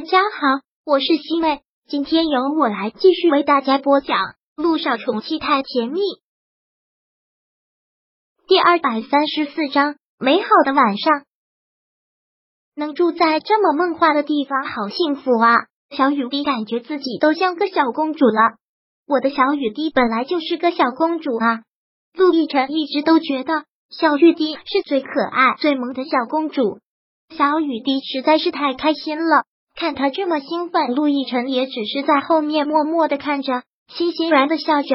大家好，我是西妹，今天由我来继续为大家播讲《路上宠妻太甜蜜》第二百三十四章。美好的晚上，能住在这么梦幻的地方，好幸福啊！小雨滴感觉自己都像个小公主了。我的小雨滴本来就是个小公主啊！陆亦辰一直都觉得小雨滴是最可爱、最萌的小公主。小雨滴实在是太开心了。看他这么兴奋，陆亦辰也只是在后面默默的看着，欣欣然的笑着。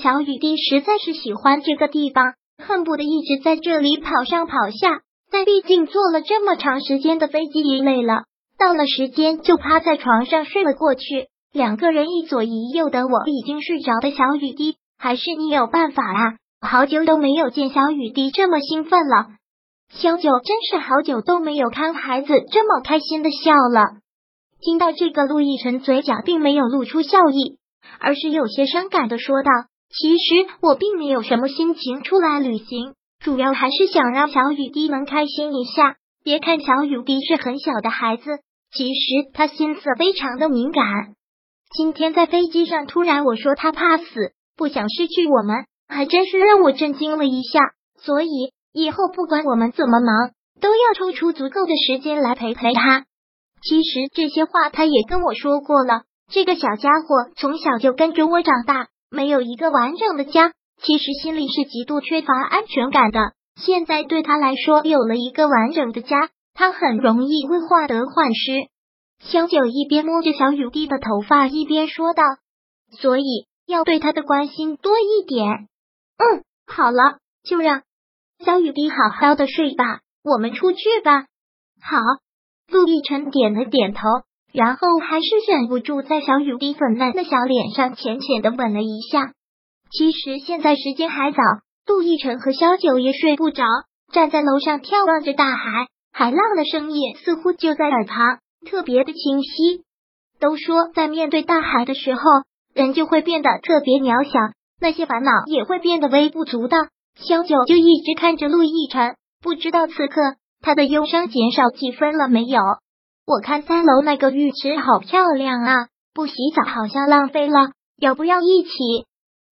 小雨滴实在是喜欢这个地方，恨不得一直在这里跑上跑下。但毕竟坐了这么长时间的飞机也累了，到了时间就趴在床上睡了过去。两个人一左一右的，我已经睡着的小雨滴，还是你有办法啊！好久都没有见小雨滴这么兴奋了。小九真是好久都没有看孩子这么开心的笑了。听到这个，陆亦辰嘴角并没有露出笑意，而是有些伤感的说道：“其实我并没有什么心情出来旅行，主要还是想让小雨滴能开心一下。别看小雨滴是很小的孩子，其实他心思非常的敏感。今天在飞机上突然我说他怕死，不想失去我们，还真是让我震惊了一下。所以以后不管我们怎么忙，都要抽出足够的时间来陪陪他。”其实这些话他也跟我说过了。这个小家伙从小就跟着我长大，没有一个完整的家，其实心里是极度缺乏安全感的。现在对他来说，有了一个完整的家，他很容易会患得患失。小九一边摸着小雨滴的头发，一边说道：“所以要对他的关心多一点。”嗯，好了，就让小雨滴好好的睡吧。我们出去吧。好。陆亦辰点了点头，然后还是忍不住在小雨滴粉嫩的小脸上浅浅的吻了一下。其实现在时间还早，陆亦辰和萧九也睡不着，站在楼上眺望着大海，海浪的声音似乎就在耳旁，特别的清晰。都说在面对大海的时候，人就会变得特别渺小，那些烦恼也会变得微不足道。萧九就一直看着陆亦辰，不知道此刻。他的忧伤减少几分了没有？我看三楼那个浴池好漂亮啊，不洗澡好像浪费了，要不要一起？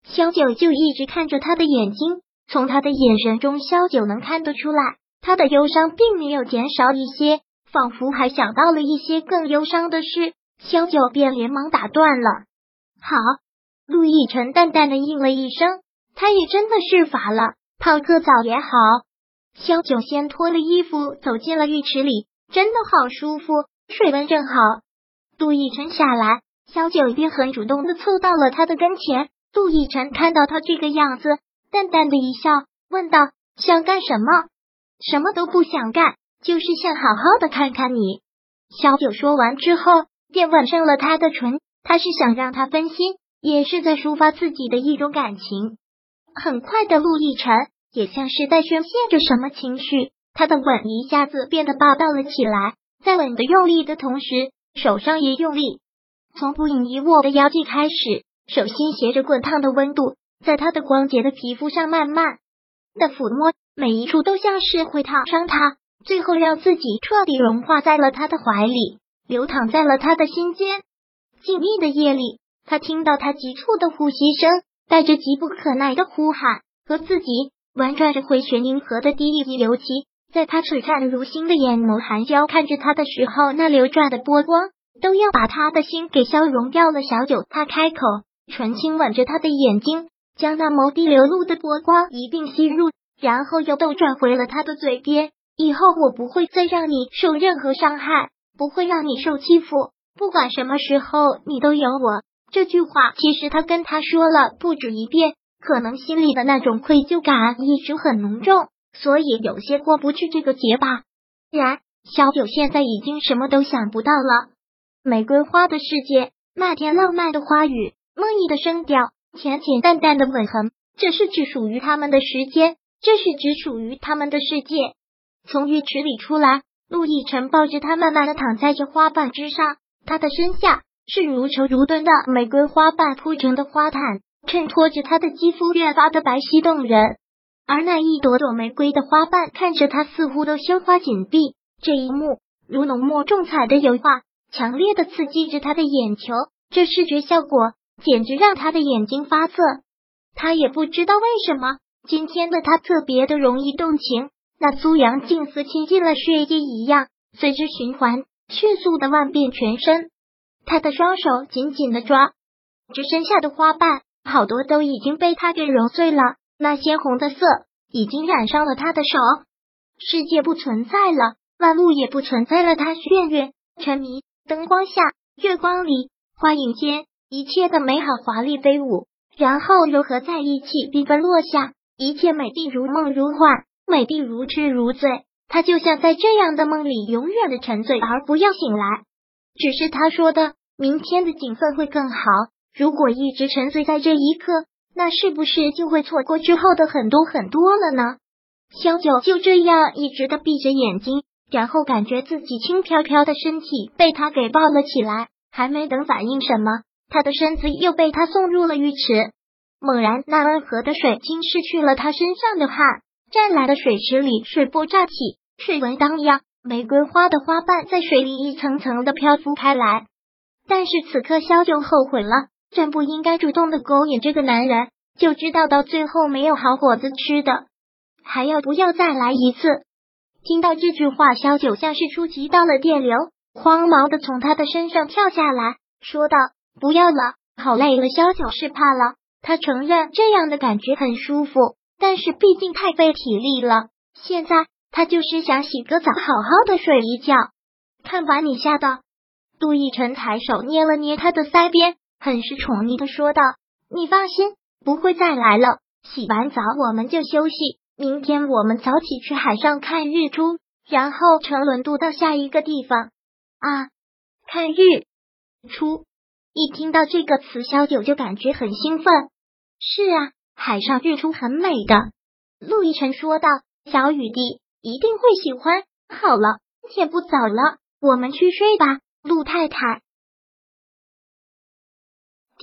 萧九就一直看着他的眼睛，从他的眼神中，萧九能看得出来，他的忧伤并没有减少一些，仿佛还想到了一些更忧伤的事。萧九便连忙打断了：“好。”陆亦辰淡淡的应了一声，他也真的是乏了，泡个澡也好。萧九先脱了衣服，走进了浴池里，真的好舒服，水温正好。杜奕晨下来，萧九便很主动的凑到了他的跟前。杜奕晨看到他这个样子，淡淡的一笑，问道：“想干什么？”“什么都不想干，就是想好好的看看你。”萧九说完之后，便吻上了他的唇。他是想让他分心，也是在抒发自己的一种感情。很快的，陆亦辰。也像是在宣泄着什么情绪，他的吻一下子变得霸道了起来，在吻的用力的同时，手上也用力，从不隐一握的腰际开始，手心携着滚烫的温度，在他的光洁的皮肤上慢慢的抚摸，每一处都像是会烫伤他，最后让自己彻底融化在了他的怀里，流淌在了他的心间。静谧的夜里，他听到他急促的呼吸声，带着急不可耐的呼喊，和自己。婉转着回旋银河的第一滴流漆，在他璀璨如星的眼眸含笑看着他的时候，那流转的波光都要把他的心给消融掉了。小九，他开口，纯轻吻着他的眼睛，将那眸滴流露的波光一并吸入，然后又斗转回了他的嘴边。以后我不会再让你受任何伤害，不会让你受欺负，不管什么时候你都有我。这句话其实他跟他说了不止一遍。可能心里的那种愧疚感一直很浓重，所以有些过不去这个节吧。然，小九现在已经什么都想不到了。玫瑰花的世界，那天浪漫的花语，梦呓的声调，浅浅淡淡的吻痕，这是只属于他们的时间，这是只属于他们的世界。从浴池里出来，陆亦辰抱着他，慢慢的躺在这花瓣之上，他的身下是如绸如缎的玫瑰花瓣铺成的花毯。衬托着他的肌肤越发的白皙动人，而那一朵朵玫瑰的花瓣看着他似乎都鲜花紧闭。这一幕如浓墨重彩的油画，强烈的刺激着他的眼球，这视觉效果简直让他的眼睛发涩。他也不知道为什么，今天的他特别的容易动情，那苏阳竟似倾进了血液一样，随之循环，迅速的万遍全身。他的双手紧紧的抓着身下的花瓣，好多都已经被他给揉碎了，那鲜红的色已经染上了他的手。世界不存在了，万物也不存在了，他眩晕沉迷，灯光下，月光里，花影间，一切的美好华丽飞舞。然后融合在一起，缤纷落下，一切美丽如梦如幻，美丽如痴如醉。他就像在这样的梦里永远的沉醉，而不要醒来。只是他说的，明天的景色会更好。如果一直沉醉在这一刻，那是不是就会错过之后的很多很多了呢？小九就这样一直的闭着眼睛，然后感觉自己轻飘飘的身体被他给抱了起来，还没等反应什么。他的身子又被他送入了浴池，猛然，那温和的水晶拭去了他身上的汗。湛蓝的水池里，水波乍起，水纹荡漾，玫瑰花的花瓣在水里一层层的漂浮开来。但是此刻，萧九后悔了，真不应该主动的勾引这个男人，就知道到最后没有好果子吃的。还要不要再来一次？听到这句话，萧九像是触及到了电流，慌忙的从他的身上跳下来，说道。不要了，好累了。萧九是怕了，他承认这样的感觉很舒服，但是毕竟太费体力了。现在他就是想洗个澡，好好的睡一觉。看把你吓的！杜奕晨抬手捏了捏他的腮边，很是宠溺的说道：“你放心，不会再来了。洗完澡我们就休息，明天我们早起去海上看日出，然后乘轮渡到下一个地方。啊，看日出。”一听到这个词，小九就感觉很兴奋。是啊，海上日出很美的。陆亦辰说道：“小雨滴一定会喜欢。”好了，天不早了，我们去睡吧。陆太太，